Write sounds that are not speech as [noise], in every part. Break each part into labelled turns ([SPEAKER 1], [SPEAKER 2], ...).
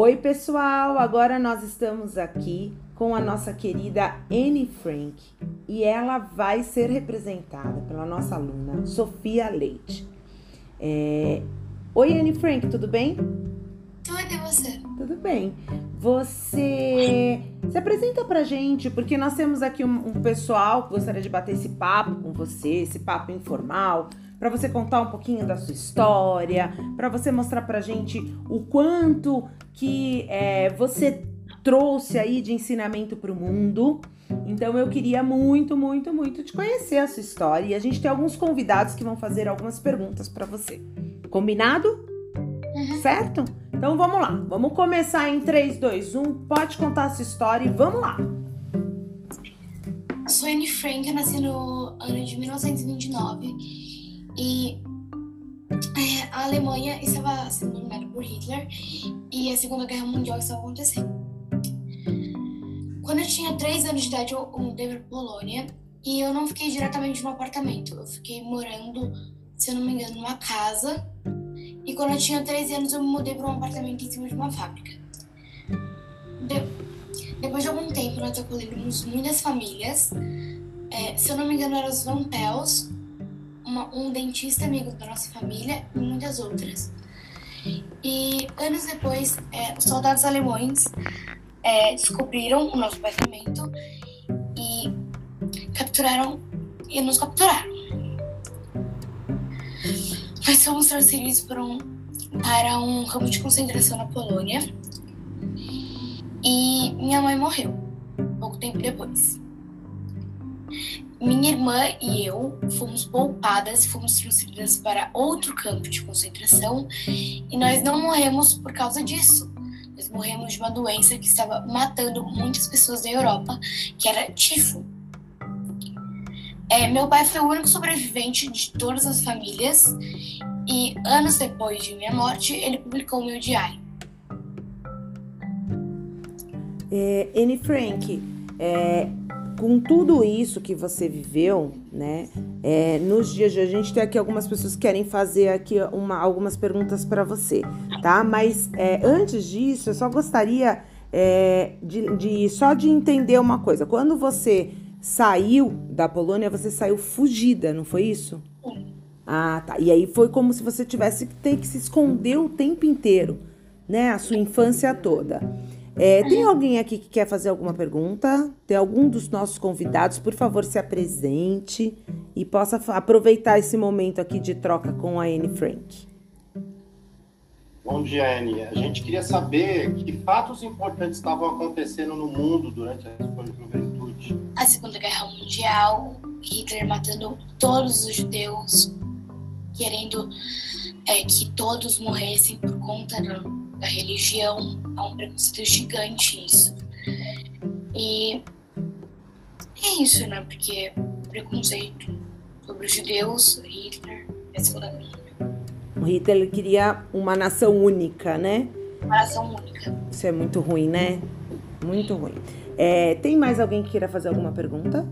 [SPEAKER 1] Oi, pessoal! Agora nós estamos aqui com a nossa querida Anne Frank e ela vai ser representada pela nossa aluna Sofia Leite. É... Oi, Anne Frank, tudo bem?
[SPEAKER 2] Tudo e você?
[SPEAKER 1] Tudo bem. Você se apresenta pra gente, porque nós temos aqui um, um pessoal que gostaria de bater esse papo com você, esse papo informal para você contar um pouquinho da sua história, para você mostrar para gente o quanto que é, você trouxe aí de ensinamento para o mundo. Então eu queria muito, muito, muito te conhecer a sua história e a gente tem alguns convidados que vão fazer algumas perguntas para você. Combinado?
[SPEAKER 2] Uhum.
[SPEAKER 1] Certo? Então vamos lá. Vamos começar em 3, 2, 1. Pode contar a sua história e vamos lá.
[SPEAKER 2] Sou Anne Frank, eu nasci no ano de 1929 e é, a Alemanha estava sendo dominada por Hitler e a Segunda Guerra Mundial estava acontecendo. Quando eu tinha 3 anos de idade, eu mudei para Polônia e eu não fiquei diretamente no apartamento. Eu fiquei morando, se eu não me engano, numa casa. E quando eu tinha 13 anos, eu me mudei para um apartamento em cima de uma fábrica. De... Depois de algum tempo, nós acolhemos muitas famílias. É, se eu não me engano, eram os Van Pels, uma, um dentista amigo da nossa família e muitas outras. E anos depois, é, os soldados alemães é, descobriram o nosso apartamento e capturaram e nos capturaram. Nós fomos transferidos para um, para um campo de concentração na Polônia e minha mãe morreu pouco tempo depois. Minha irmã e eu fomos poupadas fomos transferidas para outro campo de concentração e nós não morremos por causa disso. Nós morremos de uma doença que estava matando muitas pessoas da Europa, que era tifo. É, meu pai foi o único sobrevivente de todas as famílias e anos depois de minha morte ele publicou meu diário.
[SPEAKER 1] É, Anne Frank, é, com tudo isso que você viveu, né? É, nos dias de hoje, a gente tem aqui algumas pessoas que querem fazer aqui uma, algumas perguntas para você, tá? Mas é, antes disso, eu só gostaria é, de, de, só de entender uma coisa. Quando você saiu da Polônia, você saiu fugida, não foi isso? Ah, tá. E aí foi como se você tivesse que ter que se esconder o tempo inteiro, né? A sua infância toda. É, tem alguém aqui que quer fazer alguma pergunta? Tem algum dos nossos convidados? Por favor, se apresente e possa aproveitar esse momento aqui de troca com a Anne Frank.
[SPEAKER 3] Bom dia, Anne. A gente queria saber que fatos importantes estavam acontecendo no mundo durante a sua juventude.
[SPEAKER 2] A Segunda Guerra Mundial, Hitler matando todos os judeus, querendo é, que todos morressem por conta da religião, um preconceito gigante isso. E é isso, né? Porque preconceito sobre os judeus, Hitler, a Segunda Guerra.
[SPEAKER 1] O Hitler queria uma nação única, né?
[SPEAKER 2] Uma nação única.
[SPEAKER 1] Isso é muito ruim, né? Muito ruim. É, tem mais alguém que queira fazer alguma pergunta?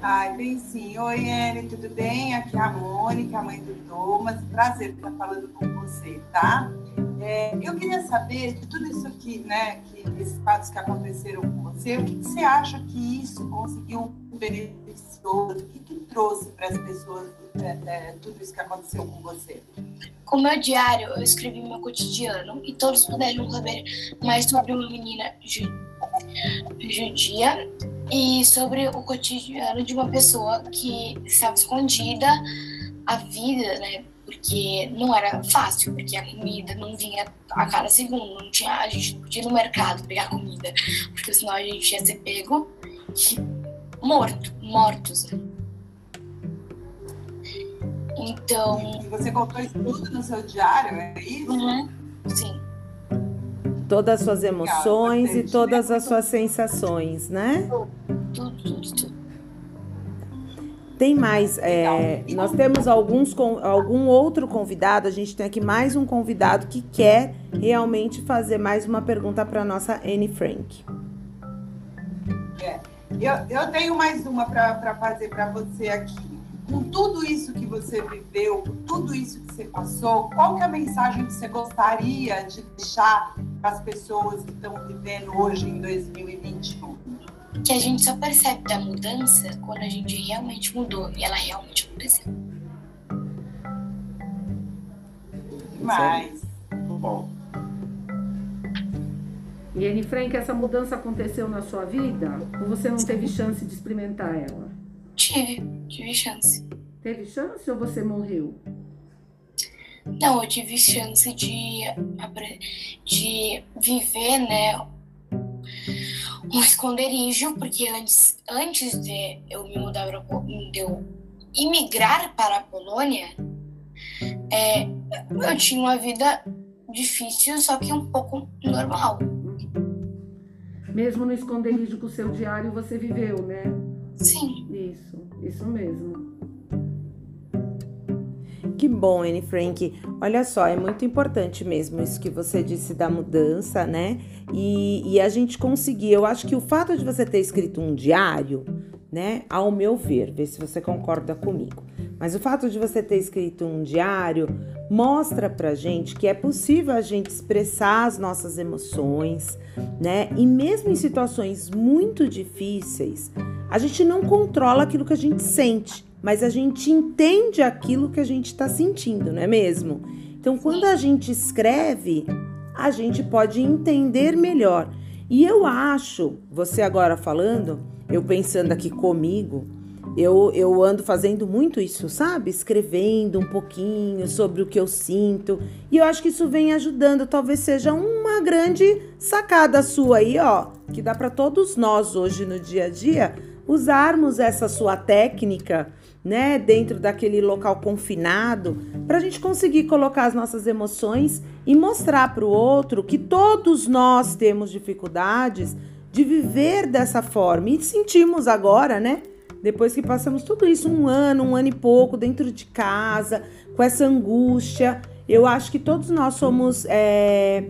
[SPEAKER 4] Ai, bem sim. Oi, Anne, tudo bem? Aqui é a Mônica, a mãe do Thomas. Prazer estar falando com você, tá? É, eu queria saber de tudo isso aqui, né, que, esses fatos que aconteceram com você, o que, que você acha que isso conseguiu beneficiou, o que, que trouxe para as pessoas é, é, tudo isso que aconteceu com você?
[SPEAKER 2] Com meu diário, eu escrevi meu cotidiano e todos puderam saber mais sobre uma menina judia e sobre o cotidiano de uma pessoa que estava escondida, a vida, né, porque não era fácil, porque a comida não vinha a cada segundo, não tinha, a gente não podia ir no mercado pegar comida, porque senão a gente ia ser pego morto, mortos. Então.
[SPEAKER 4] E você contou isso tudo no seu diário, é isso?
[SPEAKER 2] Uhum, sim.
[SPEAKER 1] Todas as suas emoções Legal, e todas as suas sensações, né?
[SPEAKER 2] Tudo, tudo, tudo.
[SPEAKER 1] Tem mais, é, nós temos alguns algum outro convidado, a gente tem aqui mais um convidado que quer realmente fazer mais uma pergunta para nossa Anne Frank.
[SPEAKER 4] É, eu, eu tenho mais uma para fazer para você aqui. com tudo isso que você viveu, com tudo isso que você passou, qual que é a mensagem que você gostaria de deixar para as pessoas que estão vivendo hoje em 2021?
[SPEAKER 2] Que a gente só percebe da mudança quando a gente realmente mudou e ela realmente aconteceu.
[SPEAKER 4] Mas.
[SPEAKER 3] Muito bom.
[SPEAKER 5] E Anne Frank, essa mudança aconteceu na sua vida? Ou você não teve chance de experimentar ela?
[SPEAKER 2] Tive, tive chance.
[SPEAKER 5] Teve chance ou você morreu?
[SPEAKER 2] Não, eu tive chance de, de viver, né, um esconderijo, porque antes, antes de eu me mudar para de eu imigrar para a Polônia, é, eu tinha uma vida difícil, só que um pouco normal.
[SPEAKER 5] Mesmo no esconderijo com o seu diário, você viveu, né?
[SPEAKER 2] Sim.
[SPEAKER 5] Isso, isso mesmo.
[SPEAKER 1] Que bom, Anne Frank. Olha só, é muito importante mesmo isso que você disse da mudança, né? E, e a gente conseguir. Eu acho que o fato de você ter escrito um diário, né? Ao meu ver, vê se você concorda comigo. Mas o fato de você ter escrito um diário mostra pra gente que é possível a gente expressar as nossas emoções, né? E mesmo em situações muito difíceis, a gente não controla aquilo que a gente sente, mas a gente entende aquilo que a gente está sentindo, não é mesmo? Então, quando a gente escreve, a gente pode entender melhor. E eu acho, você agora falando, eu pensando aqui comigo, eu, eu ando fazendo muito isso, sabe? Escrevendo um pouquinho sobre o que eu sinto. E eu acho que isso vem ajudando. Talvez seja uma grande sacada sua aí, ó. Que dá para todos nós hoje no dia a dia usarmos essa sua técnica, né? Dentro daquele local confinado, para a gente conseguir colocar as nossas emoções e mostrar para o outro que todos nós temos dificuldades de viver dessa forma. E sentimos agora, né? Depois que passamos tudo isso, um ano, um ano e pouco, dentro de casa, com essa angústia, eu acho que todos nós somos. É,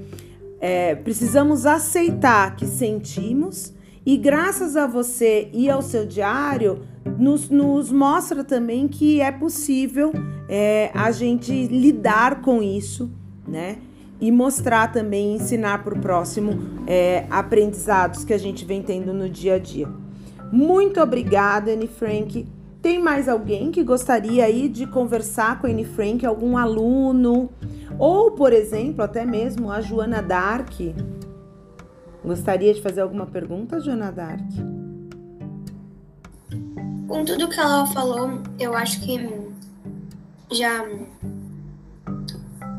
[SPEAKER 1] é, precisamos aceitar que sentimos, e graças a você e ao seu diário, nos, nos mostra também que é possível é, a gente lidar com isso, né? E mostrar também, ensinar para o próximo é, aprendizados que a gente vem tendo no dia a dia. Muito obrigada, Anne Frank. Tem mais alguém que gostaria aí de conversar com a Anne Frank, algum aluno? Ou, por exemplo, até mesmo a Joana Dark. Gostaria de fazer alguma pergunta, Joana Dark?
[SPEAKER 6] Com tudo que ela falou, eu acho que já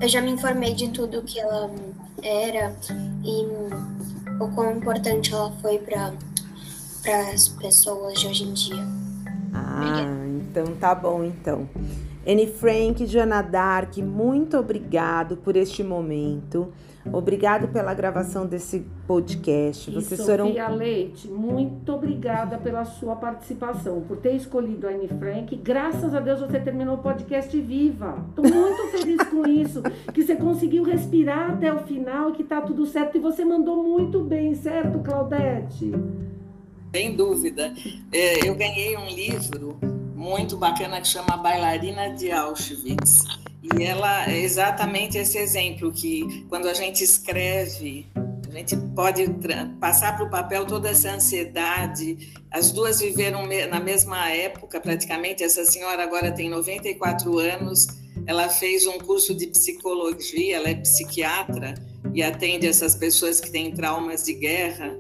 [SPEAKER 6] eu já me informei de tudo que ela era e o quão importante ela foi para para as pessoas de hoje em dia.
[SPEAKER 1] Ah, então tá bom então. Anne Frank, Joana Dark, muito obrigado por este momento. Obrigado pela gravação desse podcast.
[SPEAKER 5] E
[SPEAKER 1] Vocês
[SPEAKER 5] Sofia
[SPEAKER 1] foram
[SPEAKER 5] Leite, muito obrigada pela sua participação, por ter escolhido a Anne Frank. Graças a Deus você terminou o podcast viva. Estou muito feliz com isso, que você conseguiu respirar até o final e que tá tudo certo. E você mandou muito bem, certo, Claudete?
[SPEAKER 7] Sem dúvida. É, eu ganhei um livro muito bacana que chama Bailarina de Auschwitz. E ela é exatamente esse exemplo que quando a gente escreve, a gente pode passar para o papel toda essa ansiedade. As duas viveram na mesma época, praticamente. Essa senhora agora tem 94 anos. Ela fez um curso de psicologia, ela é psiquiatra e atende essas pessoas que têm traumas de guerra.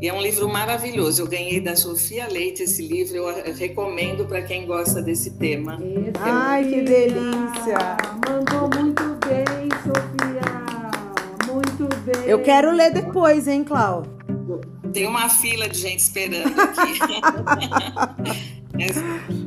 [SPEAKER 7] E é um livro maravilhoso. Eu ganhei da Sofia Leite esse livro. Eu recomendo para quem gosta desse tema.
[SPEAKER 5] Esse
[SPEAKER 1] Ai, que delícia!
[SPEAKER 5] Mandou muito bem, Sofia. Muito bem.
[SPEAKER 1] Eu quero ler depois, hein, Clau?
[SPEAKER 7] Tem uma fila de gente esperando aqui. [laughs]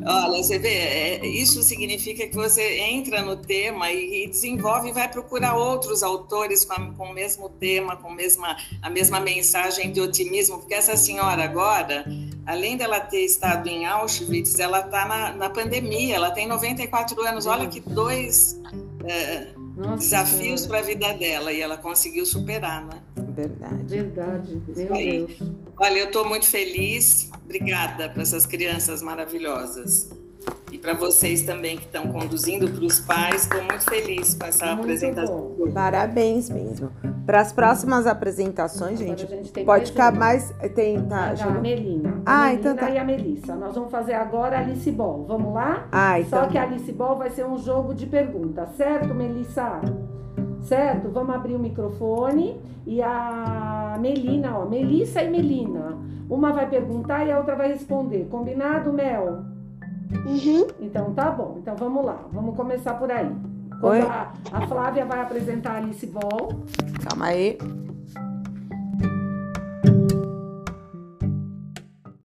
[SPEAKER 7] Olha, você vê, é, isso significa que você entra no tema e, e desenvolve e vai procurar outros autores com, a, com, o mesmo tema, com a mesma, a mesma mensagem de otimismo, porque essa senhora agora, além dela ter estado em Auschwitz, ela está na, na, pandemia, ela tem 94 anos, olha que dois é, desafios para a vida dela e ela conseguiu superar, né?
[SPEAKER 1] Verdade.
[SPEAKER 5] Verdade, meu. Deus.
[SPEAKER 7] Olha, eu estou muito feliz. Obrigada para essas crianças maravilhosas. E para vocês também que estão conduzindo, para os pais. Estou muito feliz com essa
[SPEAKER 5] Muito
[SPEAKER 7] apresentação.
[SPEAKER 5] bom.
[SPEAKER 1] Parabéns mesmo. Para as próximas apresentações,
[SPEAKER 5] Agora
[SPEAKER 1] gente,
[SPEAKER 5] a gente tem
[SPEAKER 1] pode ficar mais. Tem, tá,
[SPEAKER 5] a
[SPEAKER 1] chegou?
[SPEAKER 5] Melina. A
[SPEAKER 1] Ah,
[SPEAKER 5] Melina
[SPEAKER 1] então tá.
[SPEAKER 5] e a Melissa. Nós vamos fazer agora a Alice Ball. Vamos lá?
[SPEAKER 1] Ah, então.
[SPEAKER 5] Só que a Alice Ball vai ser um jogo de perguntas, certo, Melissa? Certo? Vamos abrir o microfone e a Melina, ó, Melissa e Melina. Uma vai perguntar e a outra vai responder. Combinado, Mel?
[SPEAKER 6] Uhum.
[SPEAKER 5] Então tá bom. Então vamos lá. Vamos começar por aí. A, a Flávia vai apresentar a Alice Ball.
[SPEAKER 1] Calma aí.